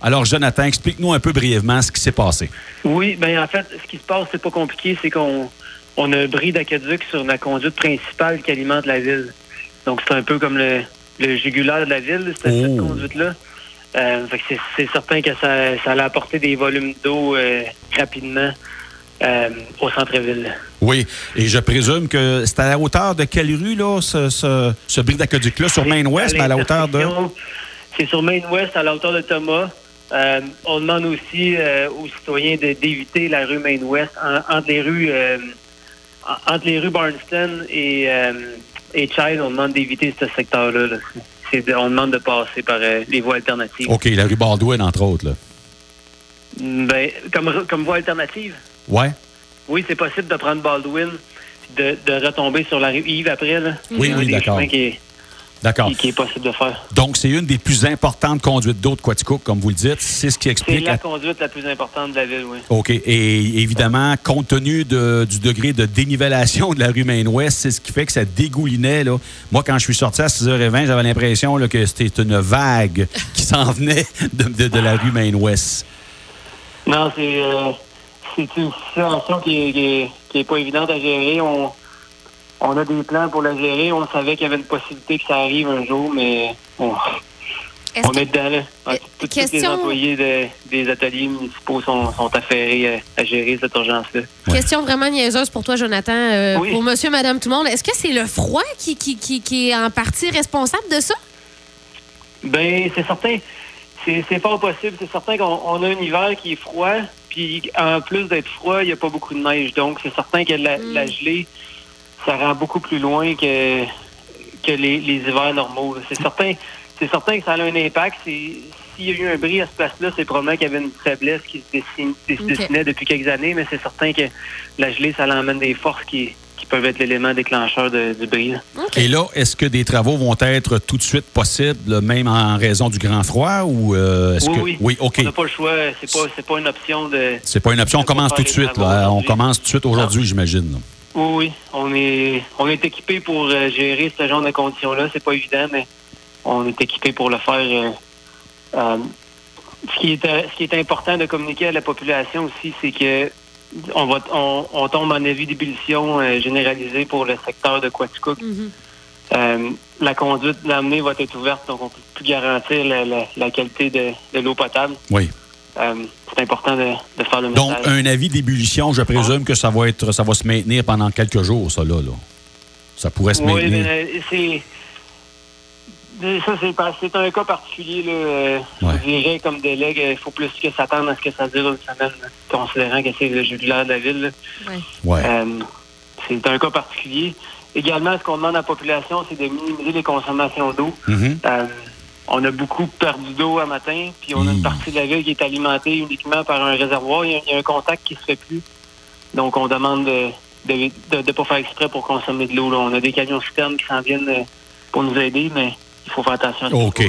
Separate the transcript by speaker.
Speaker 1: Alors, Jonathan, explique-nous un peu brièvement ce qui s'est passé.
Speaker 2: Oui, bien, en fait, ce qui se passe, c'est pas compliqué, c'est qu'on on a un bris d'aqueduc sur la conduite principale qui alimente la ville. Donc, c'est un peu comme le, le jugulaire de la ville, cette, cette
Speaker 1: Oh.
Speaker 2: conduite-là. Euh, c'est, certain que ça, ça allait apporter des volumes d'eau euh, rapidement euh, au centre-ville.
Speaker 1: Oui, et je présume que c'est à la hauteur de quelle rue, là, ce, ce, d'aqueduc-là, sur Main-Ouest, mais à la hauteur de...
Speaker 2: C'est sur Main-Ouest, à la hauteur de Thomas. Euh, on demande aussi euh, aux citoyens d'éviter la rue Main-Ouest en- entre les rues euh, en- entre les rues Barnston et, et Child. On demande d'éviter ce secteur-là. là. On demande de passer par les voies alternatives.
Speaker 1: OK, la rue Baldwin, entre autres, là.
Speaker 2: Ben, comme, comme voie alternative,
Speaker 1: Ouais?
Speaker 2: oui, c'est possible de prendre Baldwin de, de retomber sur la rue Yves après. Là.
Speaker 1: Oui, oui, d'accord.
Speaker 2: chemins Qui est,
Speaker 1: D'accord.
Speaker 2: qui- est possible de faire.
Speaker 1: Donc, c'est une des plus importantes conduites d'eau de Quaticook, comme vous le dites. C'est ce qui
Speaker 2: C'est
Speaker 1: explique...
Speaker 2: la
Speaker 1: la-
Speaker 2: conduite la plus importante de la ville, oui.
Speaker 1: OK. Et évidemment, compte tenu de- du degré de dénivellation de la rue Main-Ouest, c'est ce qui fait que ça dégoulinait. Là. Moi, quand je suis sorti à 6h20, j'avais l'impression que c'était une vague qui s'en venait de, de- de la rue Main-Ouest.
Speaker 2: Non, c'est euh, c'est une situation qui est, qui, est, qui est pas évidente à gérer. On, on a des plans pour la gérer. On savait qu'il y avait une possibilité que ça arrive un jour, mais on,
Speaker 3: Est-ce
Speaker 2: on
Speaker 3: que-
Speaker 2: est dedans. Là.
Speaker 3: Euh,
Speaker 2: Tous- tous les employés de- des ateliers municipaux sont, sont affairés à, à gérer cette urgence-là.
Speaker 1: Ouais.
Speaker 3: Question vraiment niaiseuse pour toi, Jonathan. Euh,
Speaker 2: Oui.
Speaker 3: Pour monsieur, madame, tout le monde, est-ce que c'est le froid qui, qui, qui, qui est en partie responsable de ça?
Speaker 2: Ben, c'est certain. C'est fort possible. C'est certain qu'on on a un hiver qui est froid. Puis, en plus d'être froid, il n'y a pas beaucoup de neige. Donc, c'est certain que la,
Speaker 3: Mm.
Speaker 2: la gelée, ça rend beaucoup plus loin que, que les, les hivers normaux. C'est certain, c'est certain que ça a un impact. S'il y a eu un bris à ce place-là, c'est probablement qu'il y avait une faiblesse qui se, dessine- qui se
Speaker 3: Ok.
Speaker 2: dessinait depuis quelques années. Mais c'est certain que la gelée, ça l'emmène des forces qui, qui peuvent être l'élément déclencheur de- du bris.
Speaker 1: Et là, est-ce que des travaux vont être tout de suite possibles, même en raison du grand froid? ou euh, est-ce
Speaker 2: Oui,
Speaker 1: que...
Speaker 2: oui.
Speaker 1: Oui, OK.
Speaker 2: On n'a pas le choix. C'est pas, pas une option de...
Speaker 1: C'est pas une option. On commence tout de suite. là. On commence tout de suite aujourd'hui, j'imagine.
Speaker 2: Oui, oui. On est, on est équipé pour euh, gérer ce genre de conditions-là. C'est pas évident, mais on est équipé pour le faire. euh, euh, ce, qui est, ce qui est important de communiquer à la population aussi, c'est que on, va, on, on tombe en avis d'ébullition euh, généralisée pour le secteur de Quaticook.
Speaker 3: Mhm.
Speaker 2: Euh, la conduite de l'amener va être ouverte, donc on peut plus garantir la, la- la qualité de, de l'eau potable.
Speaker 1: Oui.
Speaker 2: Euh, c'est important de, de faire le
Speaker 1: Donc,
Speaker 2: message.
Speaker 1: un avis d'ébullition, je présume que ça va être, ça va se maintenir pendant quelques jours, ça, là. là. Ça pourrait se
Speaker 2: Oui,
Speaker 1: maintenir.
Speaker 2: mais euh, c'est. mais Ça, c'est un cas particulier. Là. Euh,
Speaker 1: Ouais.
Speaker 2: Je dirais, comme délègue, il faut plus que s'attendre à ce que ça dure une semaine, là, considérant que c'est le jugulaire de la ville.
Speaker 3: Ouais.
Speaker 1: Ouais.
Speaker 2: Euh, c'est un cas particulier. Également, ce qu'on demande à la population, c'est de minimiser les consommations d'eau.
Speaker 1: Mhm.
Speaker 2: Euh, on a beaucoup perdu d'eau à matin, puis on a une partie de la ville qui est alimentée uniquement par un réservoir. Il y a, il y a un contact qui se fait plus. Donc, on demande de ne de, de pas faire exprès pour consommer de l'eau. On a des camions citernes qui s'en viennent euh, pour nous aider, mais il faut faire attention à
Speaker 1: OK.